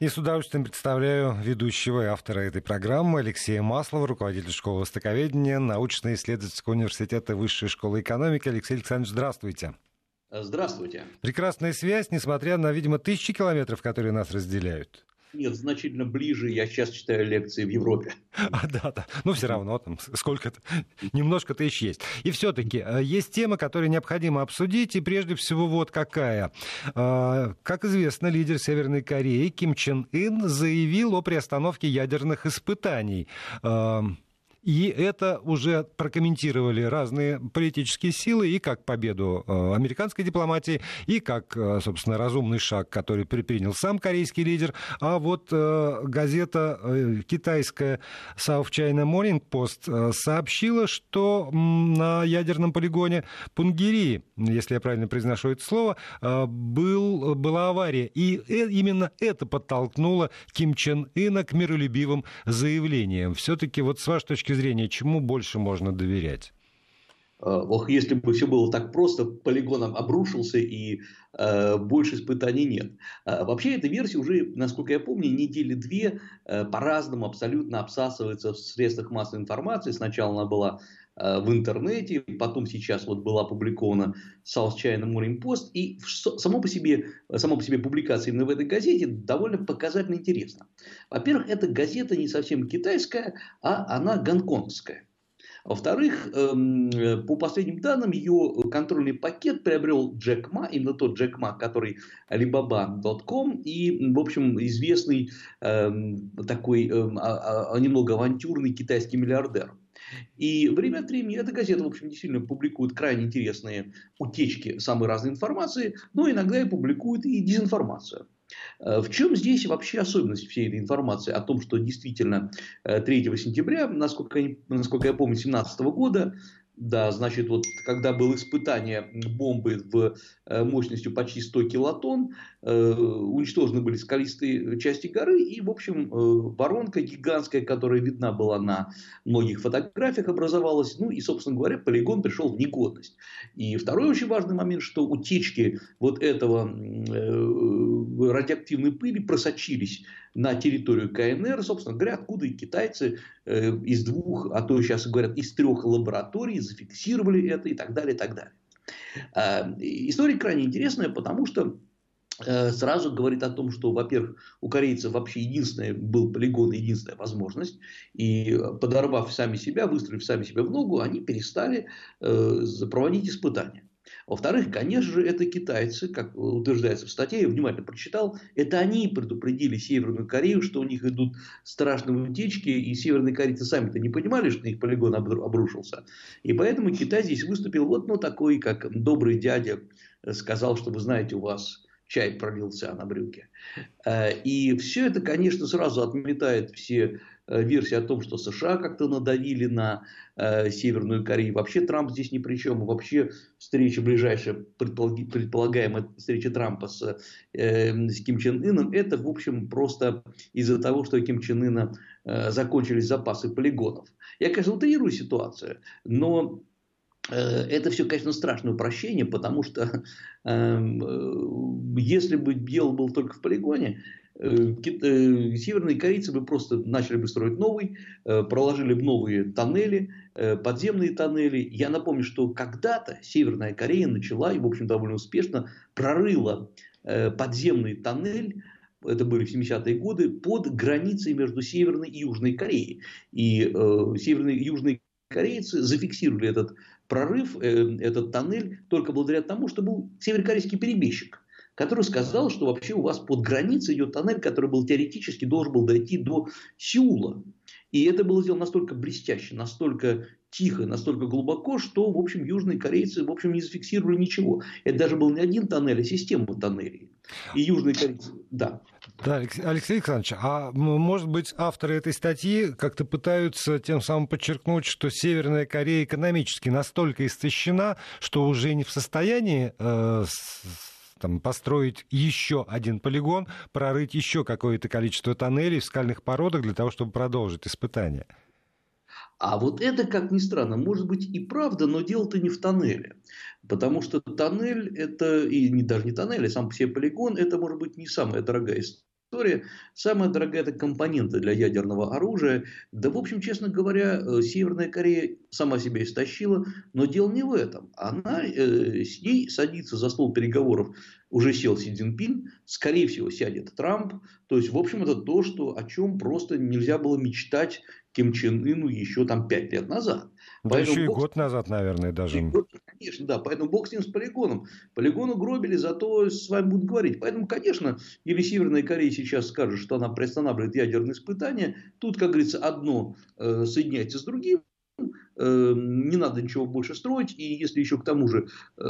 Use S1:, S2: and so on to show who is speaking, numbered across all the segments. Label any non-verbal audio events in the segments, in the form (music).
S1: И с удовольствием представляю ведущего и автора этой программы Алексея Маслова, руководитель школы востоковедения научно-исследовательского университета Высшей школы экономики. Алексей Александрович, здравствуйте.
S2: Здравствуйте.
S1: Прекрасная связь, несмотря на, видимо, тысячи километров, которые нас разделяют.
S2: Нет, значительно ближе. Я сейчас читаю лекции в Европе. (laughs)
S1: А, да, да. Ну, все равно там сколько-то, (laughs) немножко тысяч есть. И все-таки э, есть тема, которую необходимо обсудить, и прежде всего вот какая. Э, как известно, лидер Северной Кореи Ким Чен Ын заявил о приостановке ядерных испытаний. И это уже прокомментировали разные политические силы, и как победу э, американской дипломатии, и как, э, собственно, разумный шаг, который предпринял сам корейский лидер. А вот э, газета китайская South China Morning Post сообщила, что на ядерном полигоне Пунгири, если я правильно произношу это слово, был, была авария. И именно это подтолкнуло Ким Чен Ына к миролюбивым заявлениям. Все-таки вот с вашей точки точки зрения, чему больше можно доверять?
S2: Э, ох, если бы все было так просто, полигон обрушился и э, больше испытаний нет. Э, вообще эта версия уже, насколько я помню, недели две э, по-разному абсолютно обсасывается в средствах массовой информации. Сначала она была в интернете, потом сейчас вот была опубликована South China Morning Post. И само по, себе, само по себе публикация именно в этой газете довольно показательно интересна. Во-первых, эта газета не совсем китайская, а она гонконгская. Во-вторых, эм, по последним данным, ее контрольный пакет приобрел Джек Ма, именно тот Джек Ма, который Alibaba.com и, в общем, известный эм, такой эм, а, а, немного авантюрный китайский миллиардер. И время от времени эта газета, в общем, действительно публикует крайне интересные утечки самой разной информации, но иногда и публикует и дезинформацию. Э, в чем здесь вообще особенность всей этой информации о том, что действительно 3 э, сентября, насколько, насколько я помню, 2017 года да, значит, вот когда было испытание бомбы в э, мощностью почти 100 килотонн, э, уничтожены были скалистые части горы, и, в общем, э, воронка гигантская, которая видна была на многих фотографиях, образовалась, ну и, собственно говоря, полигон пришел в негодность. И второй очень важный момент, что утечки вот этого радиоактивной пыли просочились на территорию КНР, собственно говоря, откуда и китайцы э, из двух, а то сейчас говорят, из трех лабораторий зафиксировали это и так далее, и так далее. Э, история крайне интересная, потому что э, сразу говорит о том, что, во-первых, у корейцев вообще единственный был полигон, единственная возможность, и подорвав сами себя, выстроив сами себя в ногу, они перестали э, проводить испытания. Во-вторых, конечно же, это китайцы, как утверждается в статье, я внимательно прочитал, это они предупредили Северную Корею, что у них идут страшные утечки, и северные корейцы сами-то не понимали, что их полигон обрушился. И поэтому Китай здесь выступил вот ну, такой, как добрый дядя сказал, что вы знаете, у вас чай пролился на брюки. Э, и все это, конечно, сразу отметает все Э, версия о том, что США как-то надавили на э, Северную Корею. Вообще Трамп здесь ни при чем. Вообще встреча ближайшая, предполагаемая встреча Трампа с, э, с Ким Чен Ыном, это, в общем, просто из-за того, что у Ким Чен Ына э, закончились запасы полигонов. Я, конечно, утрирую ситуацию, но э, это все, конечно, страшное упрощение, потому что (laughs) эм, э, если бы дело было только в полигоне, Э, э, северные корейцы бы просто начали бы строить новый, э, проложили бы новые тоннели, подземные тоннели. Я напомню, что когда-то Северная Корея начала и, в общем, довольно успешно прорыла подземный тоннель это были 70-е годы, под границей между Северной и Южной Кореей. И э, северные и южные корейцы зафиксировали этот прорыв, э, этот тоннель только благодаря тому, что был северокорейский перебежчик который сказал, что вообще у вас под границей идет тоннель, который был теоретически должен был дойти до Сеула. И это было сделано настолько блестяще, настолько тихо, настолько глубоко, что, в общем, южные корейцы, в общем, не зафиксировали ничего. Это даже был не один тоннель, а система тоннелей. И южные корейцы, да.
S1: Да, Алексей Александрович, а может быть авторы этой статьи как-то пытаются тем самым подчеркнуть, что Северная Корея экономически настолько истощена, что уже не в состоянии э, там, построить еще один полигон, прорыть еще какое-то количество тоннелей в скальных породах для того, чтобы продолжить испытания.
S2: А вот это, как ни странно, может быть и правда, но дело-то не в тоннеле. Потому что тоннель это, и не, даже не тоннель, а сам по себе полигон, это может быть не самая дорогая история история. Самая дорогая это компоненты для ядерного оружия. Да, в общем, честно говоря, э, Северная Корея сама себя истощила, но дело не в этом. Она э, с ней садится за стол переговоров уже сел Си Цзиньпин, скорее всего сядет Трамп. То есть, в общем, это то, что, о чем просто нельзя было мечтать Ким Чен Ыну еще там пять лет назад.
S1: Да Поэтому еще и бог... год назад, наверное, даже. Год,
S2: конечно, да. Поэтому бог с ним с полигоном. Полигону гробили, зато с вами будут говорить. Поэтому, конечно, или Северная Корея сейчас скажет, что она приостанавливает ядерные испытания. Тут, как говорится, одно э, соединяется с другим. Эм, не надо ничего больше строить. И если еще к тому же э,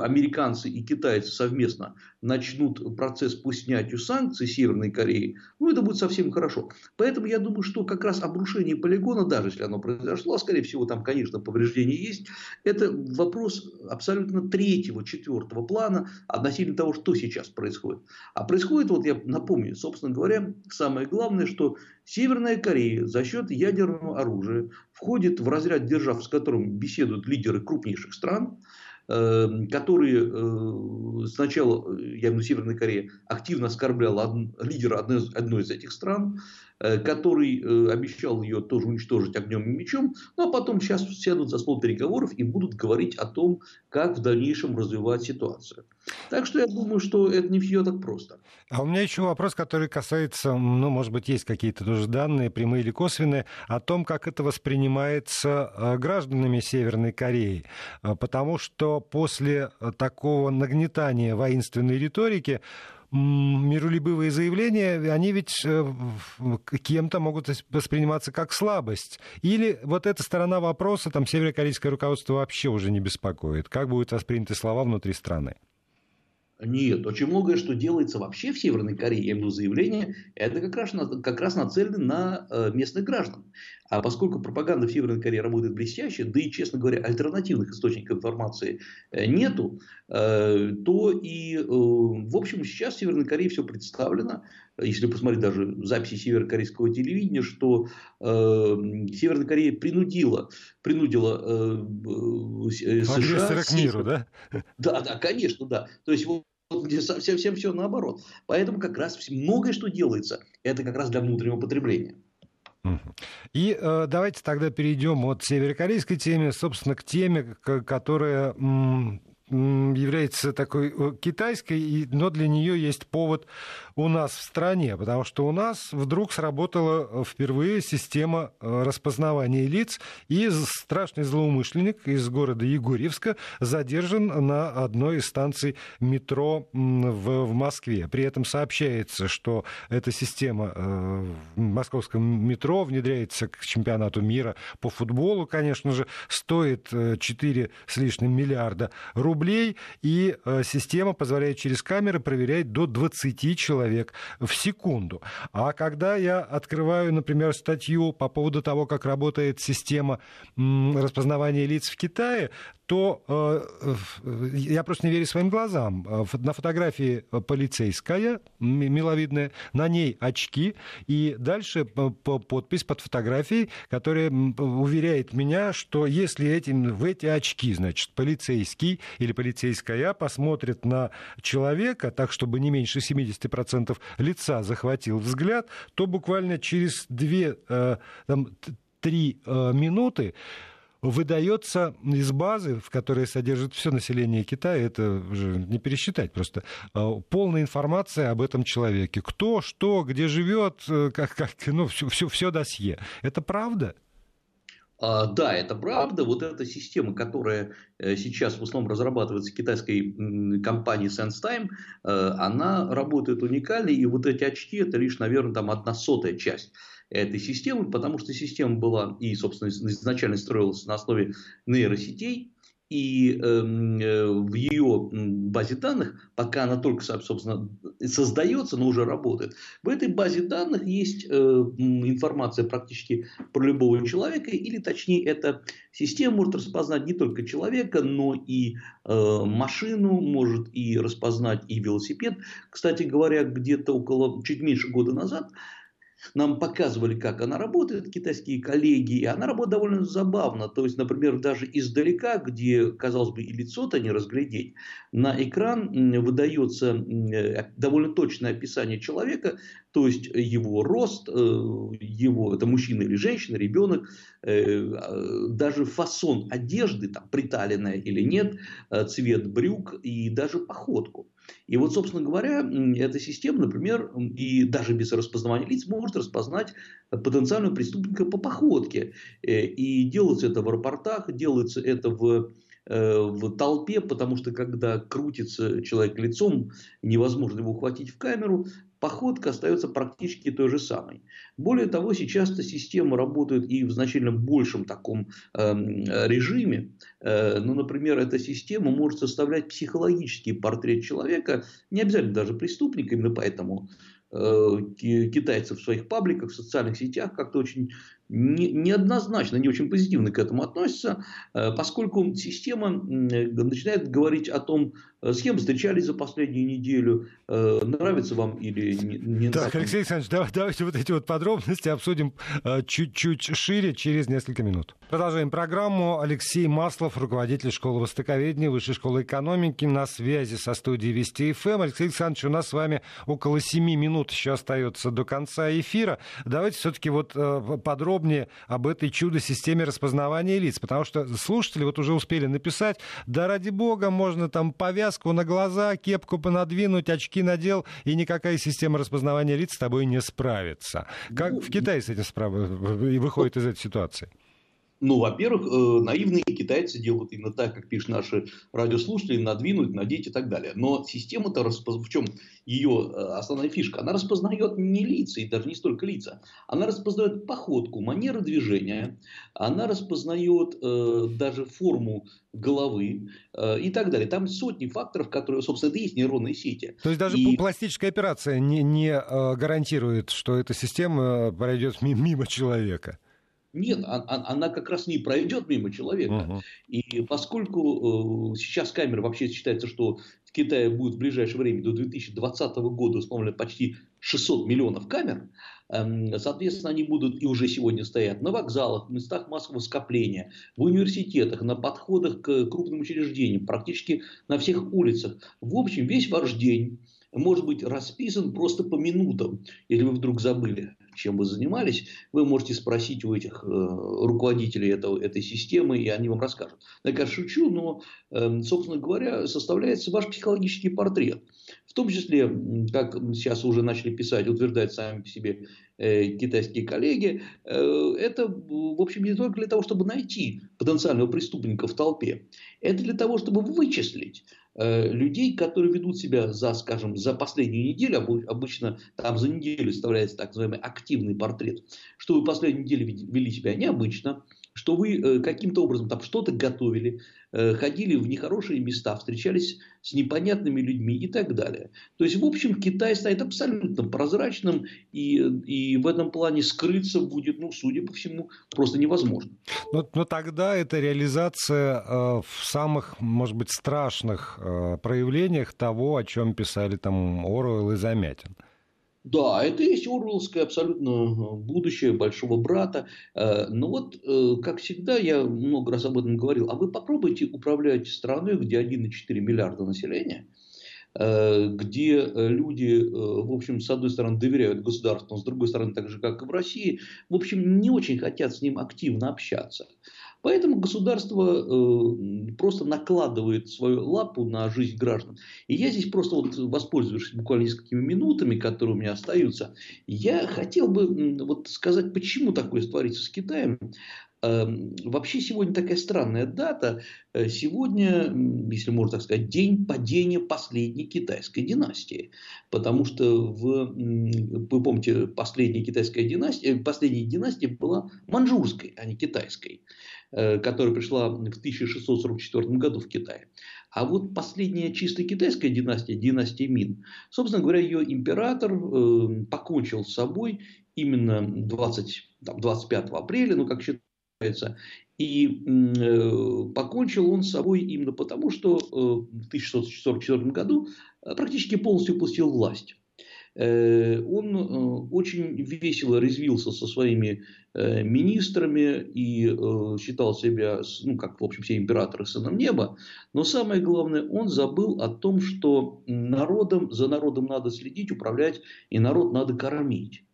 S2: американцы и китайцы совместно начнут процесс по снятию санкций Северной Кореи, ну это будет совсем хорошо. Поэтому я думаю, что как раз обрушение полигона, даже если оно произошло, а скорее всего там, конечно, повреждения есть, это вопрос абсолютно третьего, четвертого плана относительно того, что сейчас происходит. А происходит, вот я напомню, собственно говоря, самое главное, что Северная Корея за счет ядерного оружия входит в разряд держав, с которым беседуют лидеры крупнейших стран, э, которые э, сначала, я имею в виду Северная Корея, активно оскорбляла лидера одной из этих стран, Э, который э, обещал ее тоже уничтожить огнем и мечом, ну а потом сейчас сядут за стол переговоров и будут говорить о том, как в дальнейшем развивать ситуацию. Так что я думаю, что это не все так просто.
S1: А у меня еще вопрос, который касается, ну, может быть, есть какие-то тоже данные, прямые или косвенные, о том, как это воспринимается э, гражданами Северной Кореи. Потому что после такого нагнетания воинственной риторики миролюбивые заявления, они ведь э, кем-то могут восприниматься как слабость. Или вот эта сторона вопроса, там северокорейское руководство вообще уже не беспокоит. Как будут восприняты слова внутри страны?
S2: Нет, очень многое, что делается вообще в Северной Корее, я имею в виду заявления, это как раз, как раз нацелено на э, местных граждан. А поскольку пропаганда в Северной Корее работает блестяще, да и, честно говоря, альтернативных источников информации э, нету, э, то и, в общем, сейчас в Северной Корее все представлено. Если посмотреть даже записи северокорейского телевидения, что Северная Корея принудила, принудила
S1: США... к миру, да? (laughs)
S2: Да, да, конечно, да. То есть, где совсем всем все наоборот. Поэтому как раз многое, что делается, это как раз для внутреннего потребления.
S1: И э, давайте тогда перейдем от северокорейской теме, собственно, к теме, которая является такой э, китайской, но для нее есть повод у нас в стране, потому что у нас вдруг сработала э, впервые система э, распознавания лиц, и страшный злоумышленник из города Егорьевска задержан на одной из станций метро в, Москве. При этом сообщается, что эта система в московском метро внедряется к чемпионату мира по футболу, конечно же, стоит 4 с лишним миллиарда рублей и э, система позволяет через камеры проверять до 20 человек в секунду. А когда я открываю, например, статью по поводу того, как работает система распознавания лиц в Китае, то э, я просто не верю своим глазам. Э, на фотографии полицейская, миловидная, на ней очки, и дальше подпись под фотографией, которая уверяет меня, что если этим, в эти очки, значит, полицейский или полицейская посмотрит на человека так, чтобы не меньше 70% лица захватил взгляд, то буквально через 2-3 э, минуты выдается из базы, в которой содержит все население Китая, это уже не пересчитать просто, а, полная информация об этом человеке. Кто, что, где живет, э, как, как, ну, все, все, все досье. Это правда?
S2: А, да, это правда. Вот эта система, которая э, сейчас в основном разрабатывается китайской компанией SenseTime, э, она работает уникально. И вот эти очки, это лишь, наверное, там одна сотая часть этой системы, потому что система была и, собственно, изначально строилась на основе нейросетей, и эм, э, в ее базе данных, пока она только, собственно, создается, но уже работает, в этой базе данных есть э, информация практически про любого человека, или точнее, эта система может распознать не только человека, но и э, машину, может и распознать и велосипед. Кстати говоря, где-то около чуть меньше года назад нам показывали, как она работает, китайские коллеги, и она работает довольно забавно. То есть, например, даже издалека, где, казалось бы, и лицо-то не разглядеть, на экран выдается э, довольно точное описание человека, то есть его рост, э, его, это мужчина или женщина, ребенок, э, даже фасон одежды, там, приталенная или нет, цвет брюк и даже походку. И вот, собственно говоря, эта система, например, и даже без распознавания лиц может распознать потенциального преступника по походке. Э, и делается это в аэропортах, делается это в э, в толпе, потому что когда крутится человек лицом, невозможно его ухватить в камеру, походка остается практически той же самой. Более того, сейчас эта система работает и в значительно большем таком э, режиме. Э, ну, например, эта система может составлять психологический портрет человека, не обязательно даже преступника, именно поэтому э, китайцы в своих пабликах, в социальных сетях как-то очень не, неоднозначно, не очень позитивно к этому относятся, э, поскольку система начинает говорить о том, э, с кем встречались за последнюю неделю, э, нравится вам или не, не
S1: Так, Алексей Александрович, давай, давайте вот эти вот подробности обсудим чуть-чуть шире через несколько минут. Продолжаем программу. Алексей Маслов, руководитель школы востоковедения, Высшей школы экономики, на связи со студией Вести ФМ. Алексей Александрович, у нас с вами около семи минут еще остается до конца эфира. Давайте все-таки вот подробно подробнее об этой чудо-системе распознавания лиц, потому что слушатели вот уже успели написать, да ради бога, можно там повязку на глаза, кепку понадвинуть, очки надел, и никакая система распознавания лиц с тобой не справится. Как ну, в Китае с этим справ... выходит из этой ситуации?
S2: Ну, во-первых, э, наивные китайцы делают именно так, как пишут наши радиослушатели, надвинуть, надеть и так далее. Но система-то, распоз... в чем ее э, основная фишка? Она распознает не лица, и даже не столько лица. Она распознает походку, манеры движения, она распознает э, даже форму головы э, и так далее. Там сотни факторов, которые, собственно, это и есть нейронные сети.
S1: То есть даже и... пластическая операция не, не э, гарантирует, что эта система пройдет мимо человека?
S2: Нет, она как раз не пройдет мимо человека. Uh-huh. И поскольку э, сейчас камеры вообще считается, что в Китае будет в ближайшее время до 2020 года установлено почти 600 миллионов камер, эм, соответственно, они будут и уже сегодня стоят на вокзалах, в местах массового скопления, в университетах, на подходах к крупным учреждениям, практически на всех улицах. В общем, весь ваш день может быть расписан просто по минутам, если вы вдруг забыли чем вы занимались, вы можете спросить у этих э, руководителей этого, этой системы, и они вам расскажут. Я, конечно, шучу, но, э, собственно говоря, составляется ваш психологический портрет. В том числе, как сейчас уже начали писать, утверждать сами себе э, китайские коллеги, э, это, в общем, не только для того, чтобы найти потенциального преступника в толпе, это для того, чтобы вычислить людей, которые ведут себя за, скажем, за последнюю неделю, обычно там за неделю составляется так называемый активный портрет, что вы последнюю неделю вели себя необычно, что вы э, каким-то образом там что-то готовили, э, ходили в нехорошие места, встречались с непонятными людьми и так далее. То есть, в общем, Китай стоит абсолютно прозрачным, и, и в этом плане скрыться будет, ну, судя по всему, просто невозможно.
S1: Но, но тогда это реализация э, в самых, может быть, страшных э, проявлениях того, о чем писали там Оруэлл и Замятин.
S2: Да, это есть Орвеллское абсолютно э, будущее большого брата. Э, но вот, э, как всегда, я много раз об этом говорил, а вы попробуйте управлять страной, где 1,4 миллиарда населения, где люди, в общем, с одной стороны доверяют государству, но с другой стороны, так же, как и в России, в общем, не очень хотят с ним активно общаться. Поэтому государство э, просто накладывает свою лапу на жизнь граждан. И я здесь просто вот воспользуюсь буквально несколькими минутами, которые у меня остаются, я хотел бы вот сказать, почему такое творится с Китаем. Эм, вообще сегодня такая странная дата. Э, сегодня, если можно так сказать, день падения последней китайской династии. Потому что, в, вы помните, последняя китайская династия, последняя династия была манчжурской, а не китайской. Э, которая пришла в 1644 году в Китай. А вот последняя чисто китайская династия, династия Мин, собственно говоря, ее император э, покончил с собой именно 20, там, 25 апреля, ну как считается, и э, покончил он с собой именно потому, что э, в 1644 году практически полностью упустил власть. Э, он э, очень весело резвился со своими э, министрами и считал себя, ну, как, в общем, все императоры сыном неба. Но самое главное, он забыл о том, что народом, за народом надо следить, управлять, и народ надо кормить.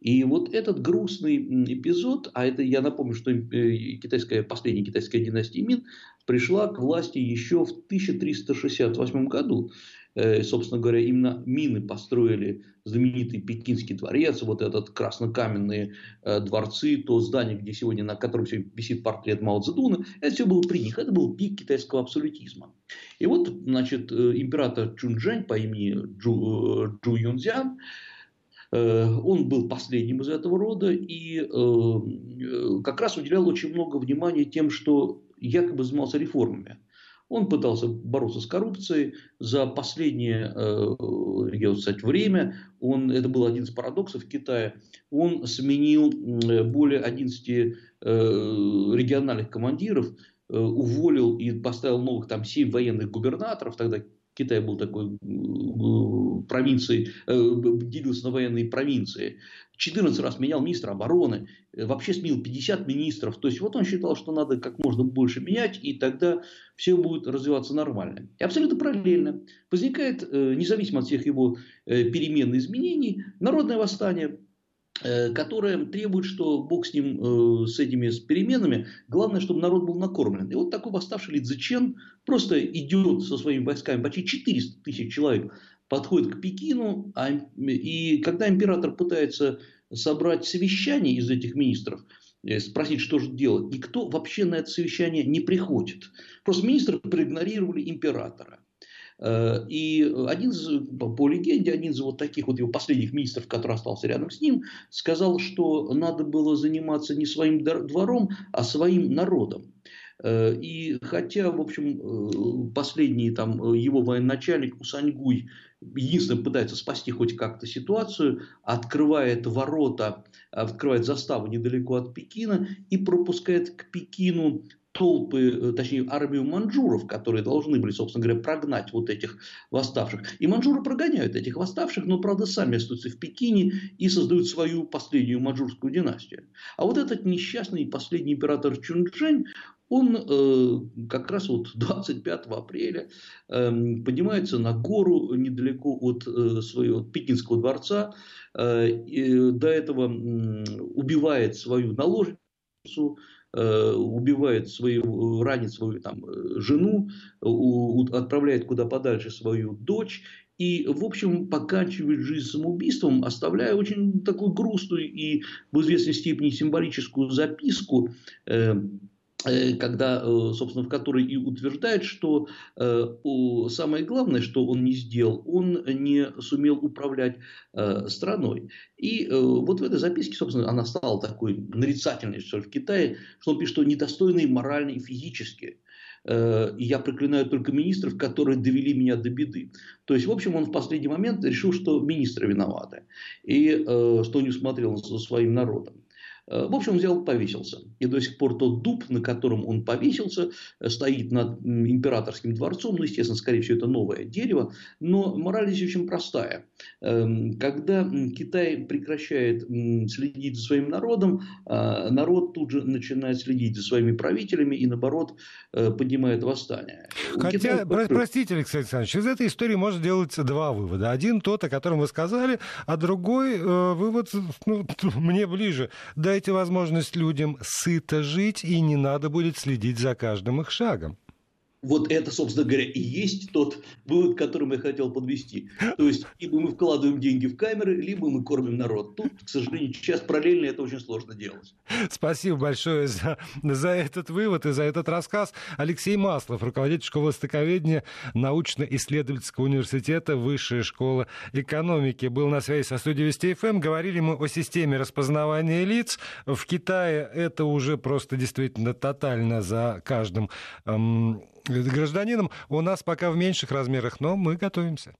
S2: И вот этот грустный эпизод, а это я напомню, что китайская, последняя китайская династия Мин пришла к власти еще в 1368 году. Э, собственно говоря, именно Мины построили знаменитый Пекинский дворец, вот этот краснокаменные э, дворцы, то здание, где сегодня, на котором сегодня висит портрет Мао Цзэдуна, это все было при них, это был пик китайского абсолютизма. И вот, значит, э, император Чунчжэнь по имени Джу, Джу Юнцзян, он был последним из этого рода и как раз уделял очень много внимания тем, что якобы занимался реформами. Он пытался бороться с коррупцией. За последнее э, я сказать, время, он, это был один из парадоксов Китая, он сменил более 11 э, региональных командиров, э, уволил и поставил новых там 7 военных губернаторов, тогда Китай был такой провинцией, делился на военные провинции. 14 раз менял министра обороны, э, вообще сменил 50 министров. То есть вот он считал, что надо как можно больше менять, и тогда все будет развиваться нормально. И абсолютно параллельно возникает, э, независимо от всех его э, перемен и изменений, народное восстание, которое требует, что Бог с ним, с этими с переменами, главное, чтобы народ был накормлен. И вот такой восставший Ли Цзэчен просто идет со своими войсками, почти 400 тысяч человек подходит к Пекину, а, и когда император пытается собрать совещание из этих министров, э, спросить, что же делать, никто вообще на это совещание не приходит. Просто министры проигнорировали императора. Э, и один из, по легенде, один из вот таких вот его последних министров, который остался рядом с ним, сказал, что надо было заниматься не своим двором, а своим народом. Э, и хотя, в общем, последний там его военачальник Усаньгуй единственное пытается спасти хоть как-то ситуацию, открывает ворота, открывает заставу недалеко от Пекина и пропускает к Пекину толпы, э, точнее армию манжуров, которые должны были, собственно говоря, прогнать вот этих восставших. И манжуры прогоняют этих восставших, но, правда, сами остаются в Пекине и создают свою последнюю манжурскую династию. А вот этот несчастный последний император Чунчжэнь, он э, как раз вот (laughs) 25 апреля э, поднимается на гору недалеко от э, своего Пекинского дворца, э, и до этого э, убивает свою наложницу, убивает свою, ранит свою там, жену, у, отправляет куда подальше свою дочь и, в общем, поканчивает жизнь самоубийством, оставляя очень такую грустную и в известной степени символическую записку, э, Э, когда, э, собственно, в которой и утверждает, что э, самое главное, что он не сделал, он не сумел управлять страной. И вот в этой записке, собственно, она стала такой нарицательной, что ли, в Китае, что он пишет, что недостойный морально и физически. И я проклинаю только министров, которые довели меня до беды. То есть, в общем, он в последний момент решил, что министры виноваты. И что не усмотрел за своим народом. Э, в общем, взял, повесился. И до сих пор тот дуб, на котором он повесился, э, стоит над императорским дворцом. Ну, естественно, скорее всего, это новое дерево. Но мораль здесь очень простая. Эм, когда Китай прекращает следить за своим народом, а, народ тут же начинает следить за своими правителями и, наоборот, э, поднимает восстание.
S1: Хотя, Китая... простите, Алексей Александрович, из этой истории можно делать два вывода. Один тот, о котором вы сказали, а другой вывод ну, (laughs) мне ближе. Да дайте возможность людям сыто жить, и не надо будет следить за каждым их шагом.
S2: Вот это, собственно говоря, и есть тот вывод, к которому я хотел подвести. То есть, либо мы вкладываем деньги в камеры, либо мы кормим народ. Тут, к сожалению, сейчас параллельно это очень сложно делать.
S1: Спасибо большое за, за этот вывод и за этот рассказ. Алексей Маслов, руководитель школы востоковедения научно-исследовательского университета Высшая школа экономики, был на связи со студией Вести ФМ. Говорили мы о системе распознавания лиц. В Китае это уже просто действительно тотально за каждым эм, гражданином. У нас пока в меньших размерах, но мы готовимся.